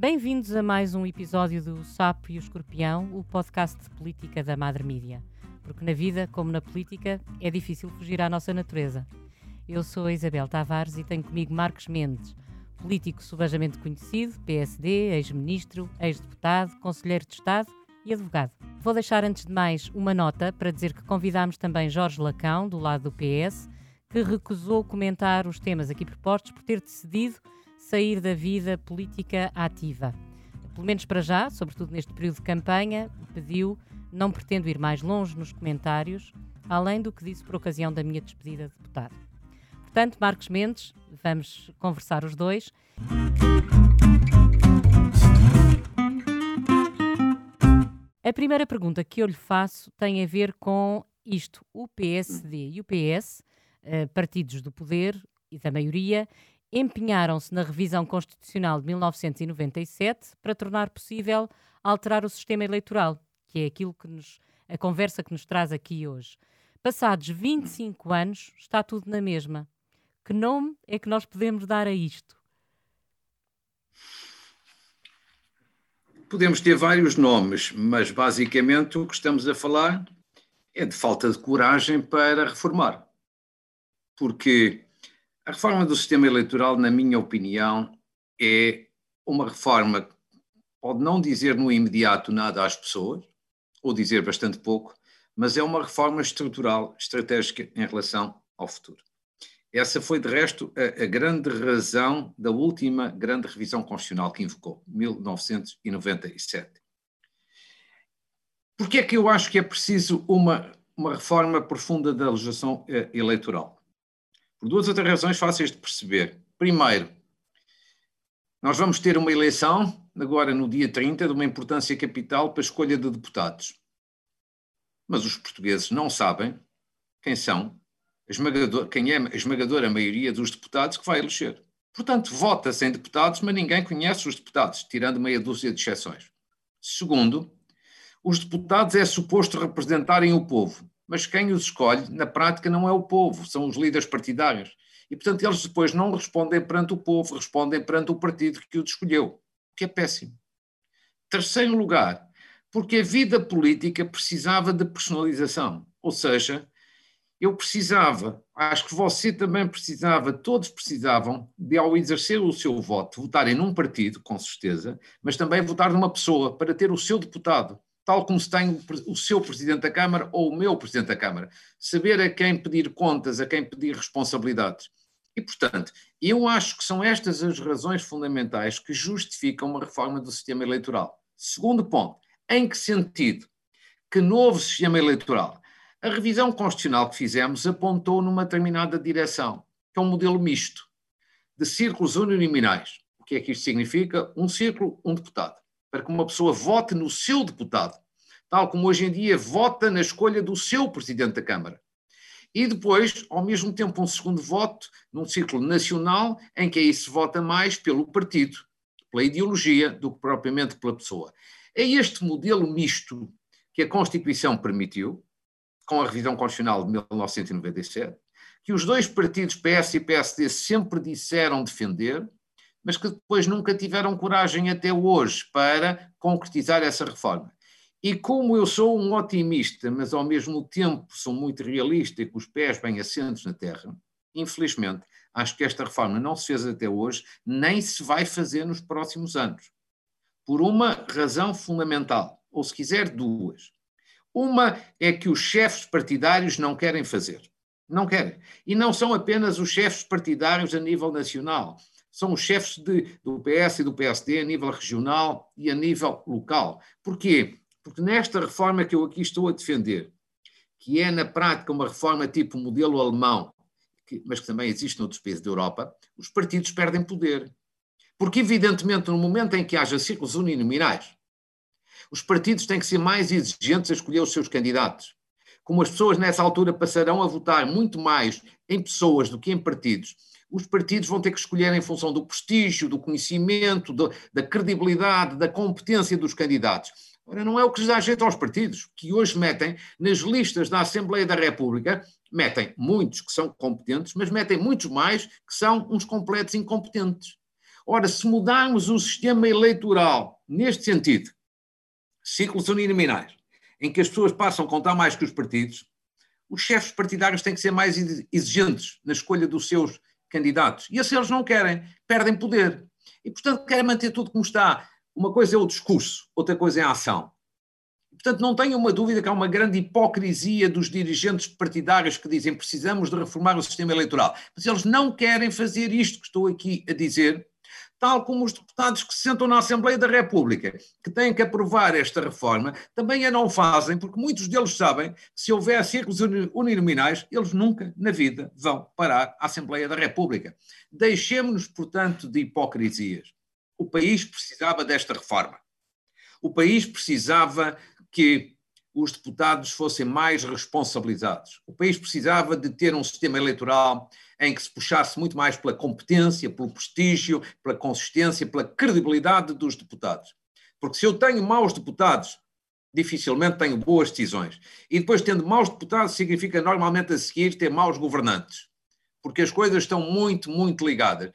Bem-vindos a mais um episódio do Sapo e o Escorpião, o podcast de política da Madre Mídia. Porque na vida, como na política, é difícil fugir à nossa natureza. Eu sou a Isabel Tavares e tenho comigo Marcos Mendes, político subajamente conhecido, PSD, ex-ministro, ex-deputado, conselheiro de Estado e advogado. Vou deixar antes de mais uma nota para dizer que convidámos também Jorge Lacão, do lado do PS, que recusou comentar os temas aqui propostos por ter decidido sair da vida política ativa. Pelo menos para já, sobretudo neste período de campanha, pediu, não pretendo ir mais longe nos comentários, além do que disse por ocasião da minha despedida de deputado. Portanto, Marcos Mendes, vamos conversar os dois. A primeira pergunta que eu lhe faço tem a ver com isto. O PSD e o PS, eh, partidos do poder e da maioria, empenharam-se na revisão constitucional de 1997 para tornar possível alterar o sistema eleitoral, que é aquilo que nos, a conversa que nos traz aqui hoje. Passados 25 anos, está tudo na mesma. Que nome é que nós podemos dar a isto? Podemos ter vários nomes, mas basicamente o que estamos a falar é de falta de coragem para reformar. Porque a reforma do sistema eleitoral, na minha opinião, é uma reforma que pode não dizer no imediato nada às pessoas, ou dizer bastante pouco, mas é uma reforma estrutural, estratégica em relação ao futuro. Essa foi, de resto, a, a, grande razão da última grande revisão constitucional que invocou, 1997. Porquê é que eu acho que é preciso uma, uma reforma profunda da legislação eh, eleitoral? Por duas outras razões fáceis de perceber. Primeiro, nós vamos ter uma eleição, agora no dia 30, de uma importância capital para a escolha de deputados. Mas os portugueses não sabem quem são, esmagador, quem é a esmagadora maioria dos deputados que vai eleger. Portanto, vota-se em deputados, mas ninguém conhece os deputados, tirando meia dúzia de exceções. Segundo, os deputados é suposto representarem o povo mas quem os escolhe, na prática, não é o povo, são os líderes partidários. E, portanto, eles depois não respondem perante o povo, respondem perante o partido que o escolheu, o que é péssimo. Terceiro lugar, porque a vida política precisava de personalização, ou seja, eu precisava, acho que você também precisava, todos precisavam de, ao exercer o seu voto, votarem num partido, com certeza, mas também votar numa pessoa para ter o seu deputado tal como se tem o seu Presidente da Câmara ou o meu Presidente da Câmara. Saber a quem pedir contas, a quem pedir responsabilidades. E, portanto, eu acho que são estas as razões fundamentais que justificam uma reforma do sistema eleitoral. Segundo ponto, em que sentido? Que novo sistema eleitoral? A revisão constitucional que fizemos apontou numa determinada direção, que é um modelo misto, de círculos uninominais. O que é que isto significa? Um círculo, um deputado para que uma pessoa vote no seu deputado, tal como hoje em dia vota na escolha do seu presidente da Câmara. E depois, ao mesmo tempo, um segundo voto num círculo nacional, em que aí se vota mais pelo partido, pela ideologia, do que propriamente pela pessoa. É este modelo misto que a Constituição permitiu, com a revisão constitucional de 1997, que os dois partidos PS e PSD sempre disseram defender, mas que depois nunca tiveram coragem até hoje para concretizar essa reforma. E como eu sou um otimista, mas ao mesmo tempo sou muito realista e com os pés bem assentos na terra, infelizmente, acho que esta reforma não se fez até hoje, nem se vai fazer nos próximos anos. Por uma razão fundamental, ou se quiser, duas. Uma é que os chefes partidários não querem fazer. Não querem. E não são apenas os chefes partidários a nível nacional são os chefes de, do PS e do PSD a nível regional e a nível local. Porquê? Porque nesta reforma que eu aqui estou a defender, que é na prática uma reforma tipo modelo alemão, que, mas que também existe noutros países da Europa, os partidos perdem poder. Porque, evidentemente, no momento em que haja círculos uninominais, os partidos têm que ser mais exigentes a escolher os seus candidatos. Como as pessoas nessa altura passarão a votar muito mais em pessoas do que em partidos, os partidos vão ter que escolher em função do prestígio, do conhecimento, do, da credibilidade, da competência dos candidatos. Ora, não é o que lhes dá jeito aos partidos, que hoje metem nas listas da Assembleia da República, metem muitos que são competentes, mas metem muitos mais que são uns completos incompetentes. Ora, se mudarmos o sistema eleitoral neste sentido, ciclos uninominais, em que as pessoas passam a contar mais que os partidos, os chefes partidários têm que ser mais exigentes na escolha dos seus candidatos. E se eles não querem, perdem poder. E, portanto, querem manter tudo como está. Uma coisa é o discurso, outra coisa é a ação. Portanto, não tenho uma dúvida que há uma grande hipocrisia dos dirigentes partidários que dizem precisamos de reformar o sistema eleitoral. Mas eles não querem fazer isto que estou aqui a dizer, tal como os deputados que se sentam na Assembleia da República, que têm que aprovar esta reforma, também a não fazem, porque muitos deles sabem que se houver círculos uninominais, eles nunca na vida vão parar a Assembleia da República. Deixemos-nos, portanto, de hipocrisias. O país precisava desta reforma. O país precisava que os deputados fossem mais responsabilizados. O país precisava de ter um sistema eleitoral em que se puxasse muito mais pela competência, pelo prestígio, pela consistência, pela credibilidade dos deputados. Porque se eu tenho maus deputados, dificilmente tenho boas decisões. E depois, tendo maus deputados, significa normalmente a seguir ter maus governantes. Porque as coisas estão muito, muito ligadas.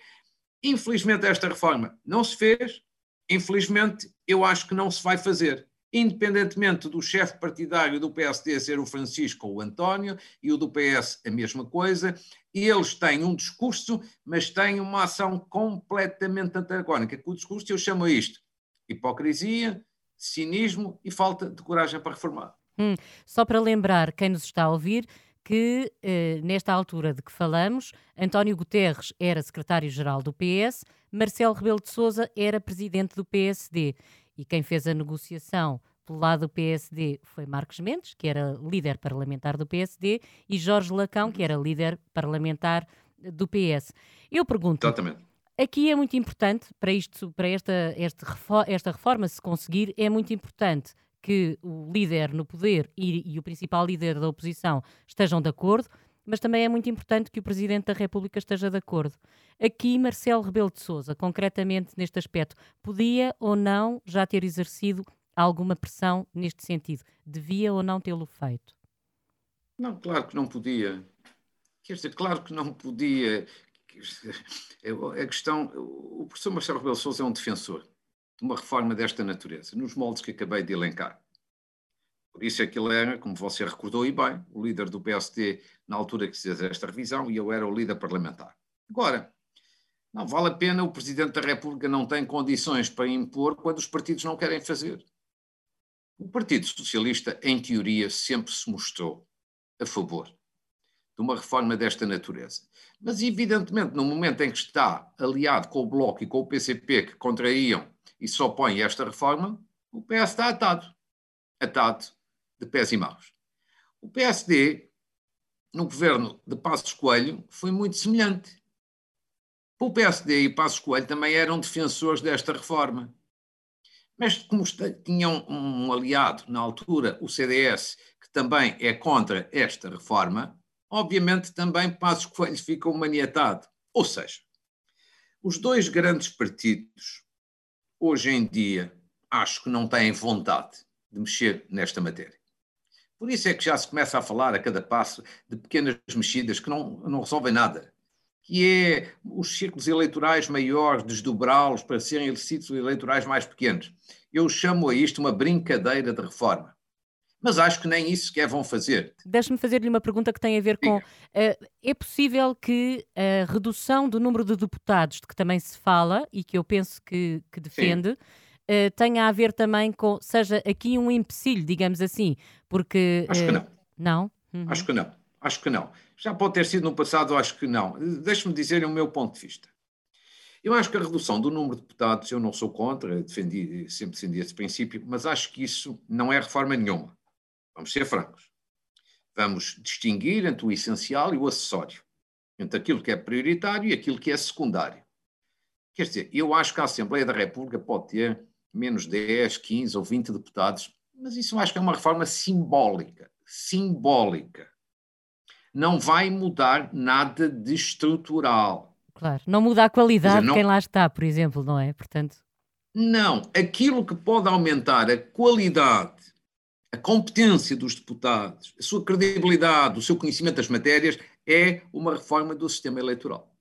Infelizmente, esta reforma não se fez. Infelizmente, eu acho que não se vai fazer independentemente do chefe partidário do PSD ser o Francisco ou o António, e o do PS a mesma coisa, eles têm um discurso, mas têm uma ação completamente antagónica. Com o discurso eu chamo isto hipocrisia, cinismo e falta de coragem para reformar. Hum, só para lembrar quem nos está a ouvir que, eh, nesta altura de que falamos, António Guterres era secretário-geral do PS, Marcelo Rebelo de Sousa era presidente do PSD e quem fez a negociação pelo lado do PSD foi Marcos Mendes, que era líder parlamentar do PSD, e Jorge Lacão, que era líder parlamentar do PS. Eu pergunto. Exatamente. Aqui é muito importante, para, isto, para esta, este, esta reforma se conseguir, é muito importante que o líder no poder e, e o principal líder da oposição estejam de acordo, mas também é muito importante que o Presidente da República esteja de acordo. Aqui, Marcelo Rebelo de Sousa, concretamente neste aspecto, podia ou não já ter exercido alguma pressão neste sentido? Devia ou não tê-lo feito? Não, claro que não podia. Quer dizer, claro que não podia. A questão. O professor Marcelo Rebelo de Sousa é um defensor de uma reforma desta natureza, nos moldes que acabei de elencar. Por isso é que ele era, como você recordou e bem, o líder do PSD na altura que se fez esta revisão e eu era o líder parlamentar. Agora, não vale a pena, o Presidente da República não tem condições para impor quando os partidos não querem fazer. O Partido Socialista, em teoria, sempre se mostrou a favor de uma reforma desta natureza. Mas, evidentemente, no momento em que está aliado com o Bloco e com o PCP, que contraíam e se opõem a esta reforma, o PS está atado. Atado de pés e mãos. O PSD, no governo de Passos Coelho, foi muito semelhante. O PSD e Passos Coelho também eram defensores desta reforma. Mas como tinham um aliado na altura, o CDS, que também é contra esta reforma, obviamente também Passos Coelho ficou maniatado. Ou seja, os dois grandes partidos, hoje em dia, acho que não têm vontade de mexer nesta matéria. Por isso é que já se começa a falar a cada passo de pequenas mexidas que não, não resolvem nada. Que é os círculos eleitorais maiores, desdobrá-los para serem círculos eleitorais mais pequenos. Eu chamo a isto uma brincadeira de reforma. Mas acho que nem isso sequer vão fazer. Deixe-me fazer-lhe uma pergunta que tem a ver com. Uh, é possível que a redução do número de deputados, de que também se fala e que eu penso que, que defende. Sim uh, tenha a ver também com, seja aqui um empecilho, digamos assim, porque... Acho que não. Não? Uhum. Acho que não, acho que não. Já pode ter sido no passado, acho que não. Deixe-me dizer o meu ponto de vista. Eu acho que a redução do número de deputados, eu não sou contra, defendi, sempre defendi esse princípio, mas acho que isso não é reforma nenhuma. Vamos ser francos. Vamos distinguir entre o essencial e o acessório, entre aquilo que é prioritário e aquilo que é secundário. Quer dizer, eu acho que a Assembleia da República pode ter menos 10, 15 ou 20 deputados, mas isso eu acho que é uma reforma simbólica. Simbólica. Não vai mudar nada de estrutural. Claro, não muda a qualidade dizer, não... de quem lá está, por exemplo, não é? Portanto. Não, aquilo que pode aumentar a qualidade, a competência dos deputados, a sua credibilidade, o seu conhecimento das matérias, é uma reforma do sistema eleitoral.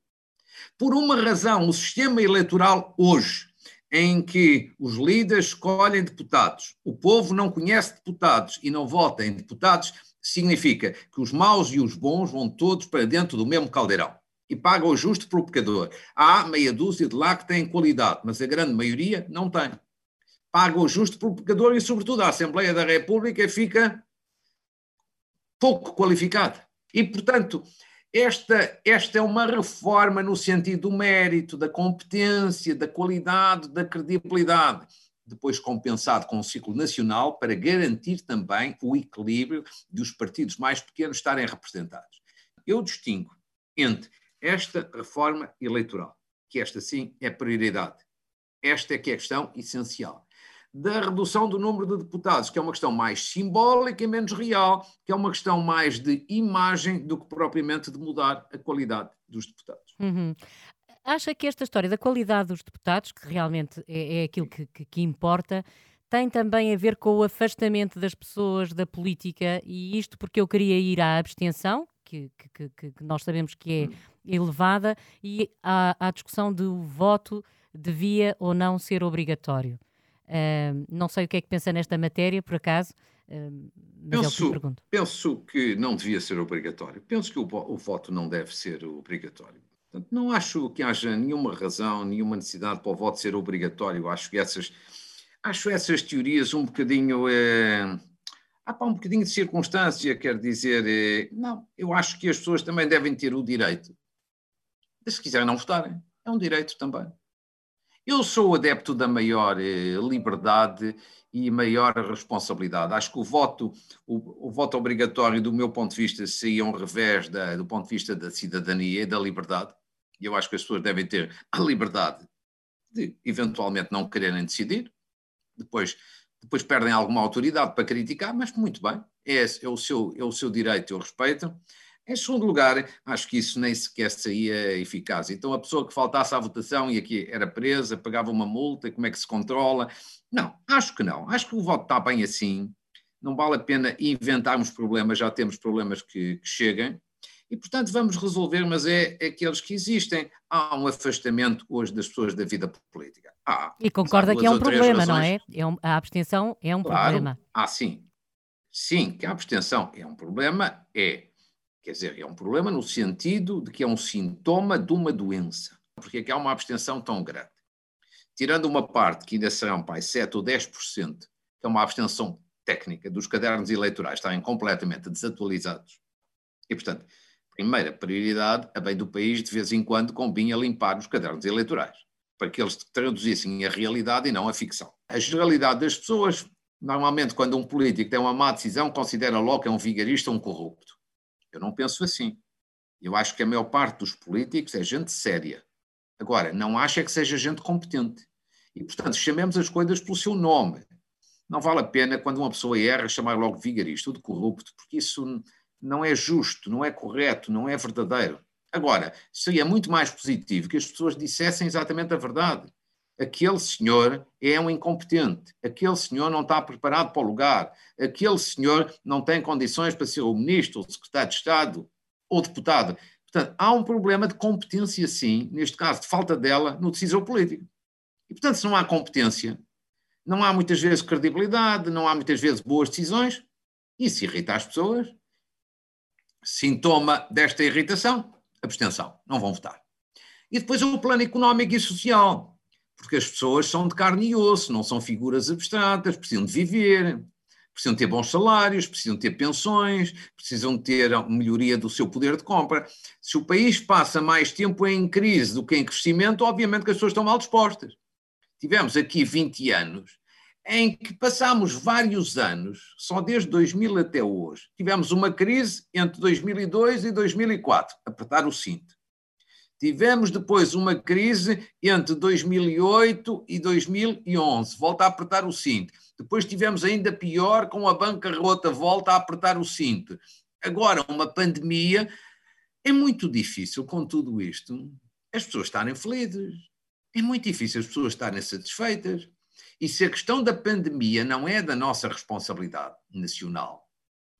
Por uma razão, o sistema eleitoral hoje, em que os líderes escolhem deputados, o povo não conhece deputados e não vota em deputados, significa que os maus e os bons vão todos para dentro do mesmo caldeirão e paga o justo pelo pecador. Há meia dúzia de lá que têm qualidade, mas a grande maioria não tem. Paga o justo pelo pecador e, sobretudo, a Assembleia da República fica pouco qualificada. E, portanto, esta, esta é uma reforma no sentido do mérito, da competência, da qualidade, da credibilidade, depois compensado com um ciclo nacional para garantir também o equilíbrio de os partidos mais pequenos estarem representados. Eu distingo entre esta reforma eleitoral, que esta sim é prioridade. Esta é que é a questão essencial. Da redução do número de deputados, que é uma questão mais simbólica e menos real, que é uma questão mais de imagem do que propriamente de mudar a qualidade dos deputados. Uhum. Acha que esta história da qualidade dos deputados, que realmente é, é aquilo que, que, que importa, tem também a ver com o afastamento das pessoas da política, e isto porque eu queria ir à abstenção, que, que, que, nós sabemos que é hum. elevada, e à, à discussão do voto devia ou não ser obrigatório. Uh, não sei o que é que pensa nesta matéria, por acaso, uh, mas penso, é o que pergunto. Penso que não devia ser obrigatório. Penso que o, o voto não deve ser obrigatório. Portanto, não acho que haja nenhuma razão, nenhuma necessidade para o voto ser obrigatório. Acho que essas, acho essas teorias um bocadinho. Eh, há para um bocadinho de circunstância, quer dizer, eh, não, eu acho que as pessoas também devem ter o direito, de, se quiserem não votarem, é um direito também. Eu sou adepto da maior eh, liberdade e maior responsabilidade. Acho que o voto, o, o, voto obrigatório, do meu ponto de vista, seria um revés da, do ponto de vista da cidadania e da liberdade. E eu acho que as pessoas devem ter a liberdade de, eventualmente, não quererem decidir. Depois, depois perdem alguma autoridade para criticar, mas muito bem, é, é, o, seu, é o seu direito, eu respeito. Em segundo lugar, acho que isso nem sequer saía eficaz. Então, a pessoa que faltasse à votação e aqui era presa, pagava uma multa, como é que se controla? Não, acho que não. Acho que o voto está bem assim. Não vale a pena inventarmos problemas, já temos problemas que, que cheguem. E, portanto, vamos resolver, mas é, é aqueles que existem. Há um afastamento hoje das pessoas da vida política. Há, e concorda que é um problema, não é? é um, a abstenção é um claro, problema. Ah, sim. Sim, que a abstenção é um problema, é. Quer dizer, é um problema no sentido de que é um sintoma de uma doença. Porque é que há uma abstenção tão grande? Tirando uma parte que ainda serão, pai, 7 ou 10%, que é uma abstenção técnica dos cadernos eleitorais estarem completamente desatualizados. E, portanto, primeira prioridade, a bem do país, de vez em quando convinha limpar os cadernos eleitorais, para que eles traduzissem a realidade e não a ficção. A generalidade das pessoas, normalmente, quando um político tem uma má decisão, considera logo que é um vigarista ou um corrupto. Eu não penso assim. Eu acho que a maior parte dos políticos é gente séria. Agora, não acho é que seja gente competente. E, portanto, chamemos as coisas pelo seu nome. Não vale a pena, quando uma pessoa erra, chamar logo vigarista ou de corrupto, porque isso não é justo, não é correto, não é verdadeiro. Agora, seria muito mais positivo que as pessoas dissessem exatamente a verdade. Aquele senhor é um incompetente, aquele senhor não está preparado para o lugar, aquele senhor não tem condições para ser o ministro, o secretário de Estado ou deputado. Portanto, há um problema de competência, sim, neste caso, de falta dela no decisor político. E, portanto, se não há competência, não há muitas vezes credibilidade, não há muitas vezes boas decisões, isso irrita as pessoas, Sintoma desta irritação? Abstenção. Não vão votar. E depois o plano económico e social, porque as pessoas são de carne e osso, não são figuras abstratas, precisam de viver, precisam ter bons salários, precisam ter pensões, precisam ter melhoria do seu poder de compra. Se o país passa mais tempo em crise do que em crescimento, obviamente que as pessoas estão mal dispostas. Tivemos aqui 20 anos em que passámos vários anos, só desde 2000 até hoje, tivemos uma crise entre 2002 e 2004, apertar o cinto. Tivemos depois uma crise entre 2008 e 2011, volta a apertar o cinto. Depois tivemos ainda pior com a bancarrota, volta a apertar o cinto. Agora, uma pandemia. É muito difícil com tudo isto as pessoas estarem felizes. É muito difícil as pessoas estarem satisfeitas. E se a questão da pandemia não é da nossa responsabilidade nacional,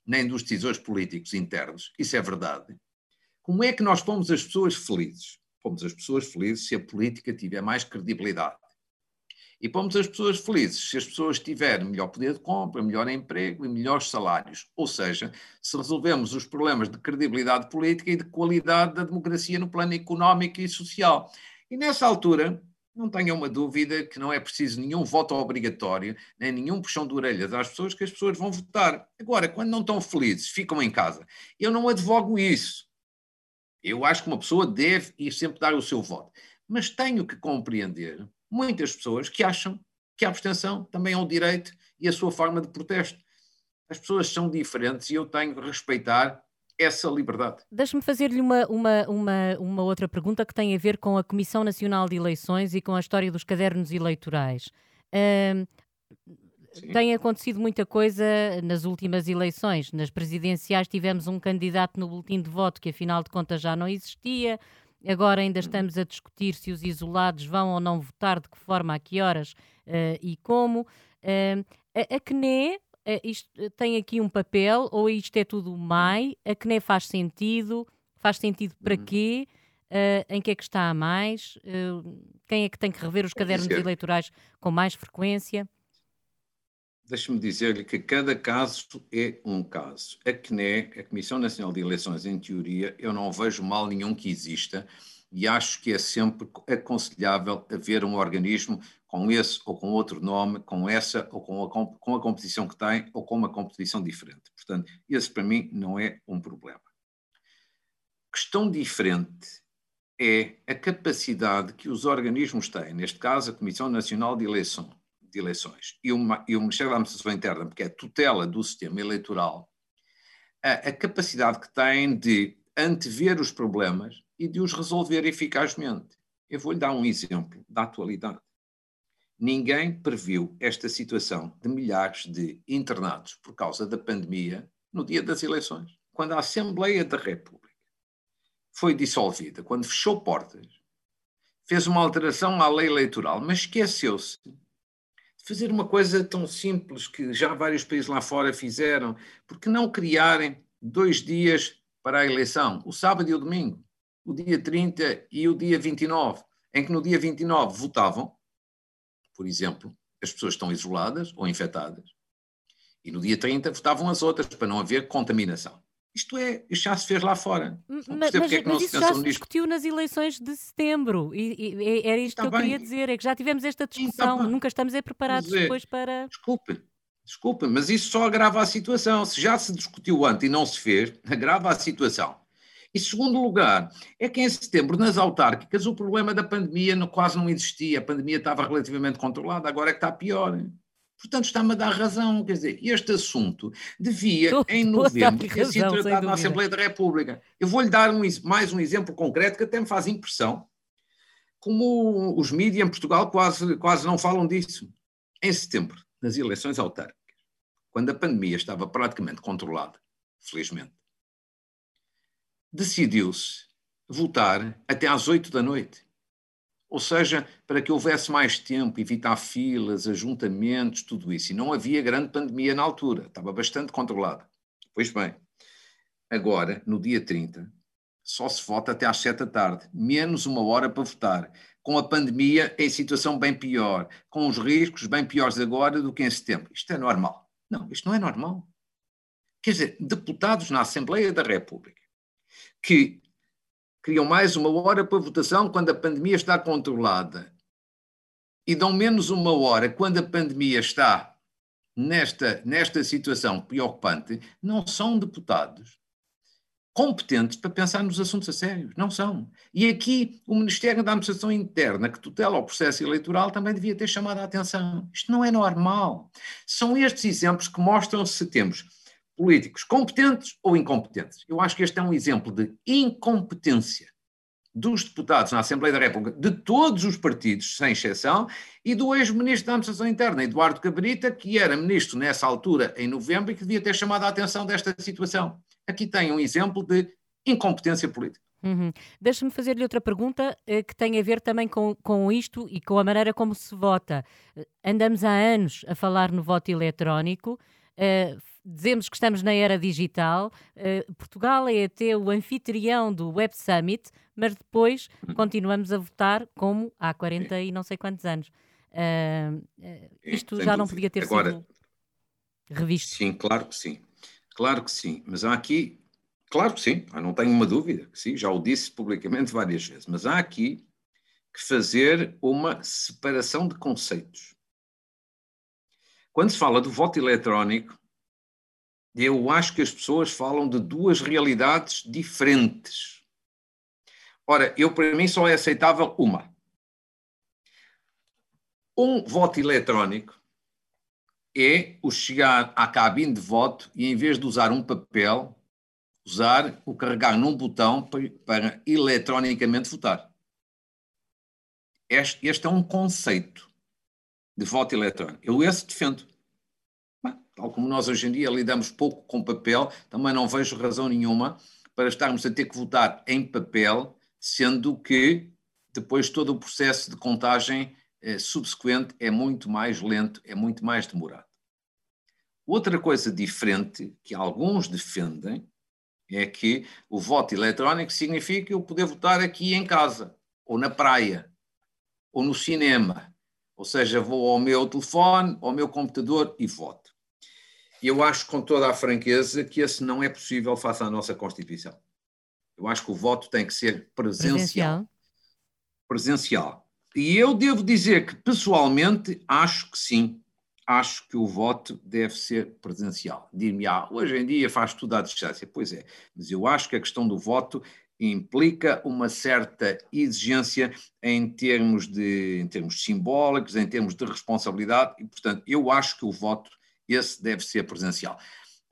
nem dos decisores políticos internos, isso é verdade, como é que nós pomos as pessoas felizes? pomos as pessoas felizes se a política tiver mais credibilidade. E pomos as pessoas felizes se as pessoas tiverem melhor poder de compra, melhor emprego e melhores salários. Ou seja, se resolvemos os problemas de credibilidade política e de qualidade da democracia no plano económico e social. E nessa altura, não tenha uma dúvida que não é preciso nenhum voto obrigatório, nem nenhum puxão de orelhas às pessoas, que as pessoas vão votar. Agora, quando não estão felizes, ficam em casa. Eu não advogo isso. Eu acho que uma pessoa deve ir sempre dar o seu voto. Mas tenho que compreender muitas pessoas que acham que a abstenção também é um direito e a sua forma de protesto. As pessoas são diferentes e eu tenho que respeitar essa liberdade. Deixe-me fazer-lhe uma, uma, uma, uma outra pergunta que tem a ver com a Comissão Nacional de Eleições e com a história dos cadernos eleitorais. Uh, tem acontecido muita coisa nas últimas eleições. Nas presidenciais tivemos um candidato no boletim de voto que afinal de contas já não existia. Agora ainda uhum. estamos a discutir se os isolados vão ou não votar, de que forma, a que horas uh, e como. Uh, a, a CNE uh, eh, tem aqui um papel ou isto é tudo MAI? A CNE faz sentido? Faz sentido para quê? Uh, em que é que está a mais? Quem é que tem que rever os cadernos eleitorais com mais frequência? Deixe-me dizer-lhe que cada caso é um caso. A CNE, a Comissão Nacional de Eleições, em teoria, eu não vejo mal nenhum que exista e acho que é sempre aconselhável haver um organismo com esse ou com outro nome, com essa ou com a, com a competição que tem, ou com uma competição diferente. Portanto, esse para mim não é um problema. Questão diferente é a capacidade que os organismos têm, neste caso a Comissão Nacional de, Eleição, de Eleições e, uma, e o Ministério da Administração Interna, porque é tutela do sistema eleitoral, a, a capacidade que têm de antever os problemas e de os resolver eficazmente. Eu vou-lhe dar um exemplo da atualidade. Ninguém previu esta situação de milhares de internados por causa da pandemia no dia das eleições. Quando a Assembleia da República foi dissolvida, quando fechou portas, fez uma alteração à lei eleitoral, mas esqueceu-se fazer uma coisa tão simples que já vários países lá fora fizeram, porque não criarem dois dias para a eleição, o sábado e o domingo, o dia 30 e o dia 29, em que no dia 29 votavam por exemplo, as pessoas estão isoladas ou infectadas, e no dia 30 votavam as outras para não haver contaminação. Isto é, isto já se fez lá fora. Mas, mas, é que mas isso já se discutiu nas eleições de setembro. E, e era isto Está que eu bem. queria dizer, é que já tivemos esta discussão, Sim, nunca estamos preparados é, depois para. Desculpe, desculpe, mas isso só agrava a situação. Se já se discutiu antes e não se fez, agrava a situação. E segundo lugar, é que em setembro, nas autárquicas, o problema da pandemia quase não existia. A pandemia estava relativamente controlada, agora é que está pior. Portanto, está-me a dar razão. Quer dizer, este assunto devia, em novembro, ter sido tratado na Assembleia da República. Eu vou-lhe dar um, mais um exemplo concreto que até me faz impressão, como os mídias em Portugal quase, quase não falam disso. Em setembro, nas eleições autárquicas, quando a pandemia estava praticamente controlada, felizmente, decidiu-se votar até às oito da noite. Ou seja, para que houvesse mais tempo, evitar filas, ajuntamentos, tudo isso. E não havia grande pandemia na altura, estava bastante controlada. Pois bem, agora, no dia 30, só se vota até às sete da tarde, menos uma hora para votar, com a pandemia em situação bem pior, com os riscos bem piores agora do que em setembro. Isto é normal? Não, isto não é normal. Quer dizer, deputados na Assembleia da República que criam mais uma hora para votação quando a pandemia está controlada e dão menos uma hora quando a pandemia está nesta, nesta situação preocupante, não são deputados competentes para pensar nos assuntos a sério. Não são. E aqui o Ministério da Administração Interna, que tutela o processo eleitoral, também devia ter chamado a atenção. Isto não é normal. São estes exemplos que mostram se temos políticos competentes ou incompetentes. Eu acho que este é um exemplo de incompetência dos deputados na Assembleia da República, de todos os partidos, sem exceção, e do ex-ministro da Administração Interna, Eduardo Cabrita, que era ministro nessa altura, em novembro, e que devia ter chamado a atenção desta situação. Aqui tem um exemplo de incompetência política. Uhum. Deixa-me fazer-lhe outra pergunta eh, que tem a ver também com, com isto e com a maneira como se vota. Andamos há anos a falar no voto eletrónico. Uh, dizemos que estamos na era digital. Uh, Portugal é até o anfitrião do Web Summit, mas depois hum. continuamos a votar como há 40 e não sei quantos anos. Uh, isto já não podia ter Agora, sido revisto. Sim, claro que sim. Claro que sim. Mas há aqui, claro que sim, eu não tenho uma dúvida, que sim, já o disse publicamente várias vezes, mas há aqui que fazer uma separação de conceitos. Quando se fala do voto eletrónico, eu acho que as pessoas falam de duas realidades diferentes. Ora, eu para mim só é aceitável uma. Um voto eletrónico é o chegar à cabine de voto e em vez de usar um papel, usar o carregar num botão para, para eletronicamente votar. Este, este, é um conceito de voto eletrónico. Eu esse defendo. Tal como nós hoje em dia lidamos pouco com papel, também não vejo razão nenhuma para estarmos a ter que votar em papel, sendo que depois todo o processo de contagem eh, subsequente é muito mais lento, é muito mais demorado. Outra coisa diferente que alguns defendem é que o voto eletrónico significa eu poder votar aqui em casa, ou na praia, ou no cinema. Ou seja, vou ao meu telefone, ao meu computador e voto. Eu acho com toda a franqueza que esse não é possível face à nossa Constituição. Eu acho que o voto tem que ser presencial. Presencial. presencial. E eu devo dizer que, pessoalmente, acho que sim. Acho que o voto deve ser presencial. Dir-me, ah, hoje em dia faz tudo à distância. Pois é, mas eu acho que a questão do voto implica uma certa exigência em termos, de, em termos simbólicos, em termos de responsabilidade, e, portanto, eu acho que o voto esse deve ser presencial.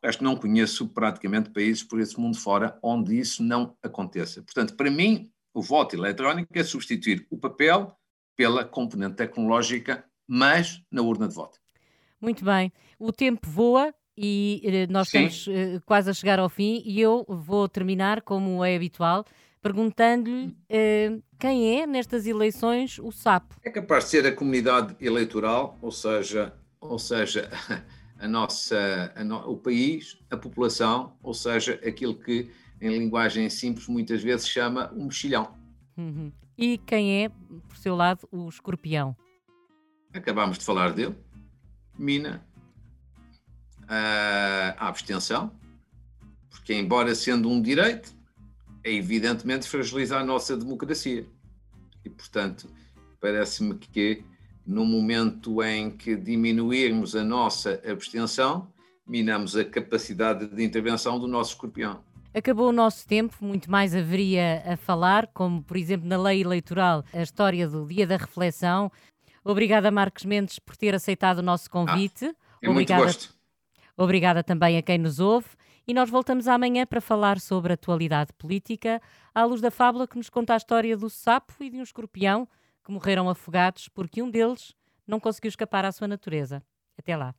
Acho que não conheço praticamente países por esse mundo fora onde isso não aconteça. Portanto, para mim, o voto eletrónico é substituir o papel pela componente tecnológica, mas na urna de voto. Muito bem. O tempo voa e eh, nós Sim. estamos uh, quase a chegar ao fim e eu vou terminar, como é habitual, perguntando-lhe uh, quem é, nestas eleições, o sapo. É capaz de ser a comunidade eleitoral, ou seja, ou seja a nossa, a no, o país, a população, ou seja, aquilo que em linguagem simples muitas vezes chama um mexilhão. Uhum. E quem é, por seu lado, o escorpião? Acabámos de falar dele. Mina. Uh, a abstenção, porque embora sendo um direito, é evidentemente fragilizar a nossa democracia. E, portanto, parece-me que no momento em que diminuirmos a nossa abstenção, minamos a capacidade de intervenção do nosso escorpião. Acabou o nosso tempo, muito mais haveria a falar, como por exemplo na lei eleitoral, a história do Dia da Reflexão. Obrigada, Marcos Mendes, por ter aceitado o nosso convite. Ah, é Obrigada. muito gosto. Obrigada também a quem nos ouve. E nós voltamos amanhã para falar sobre a atualidade política, à luz da fábula que nos conta a história do sapo e de um escorpião que morreram afogados porque um deles não conseguiu escapar à sua natureza. Até lá.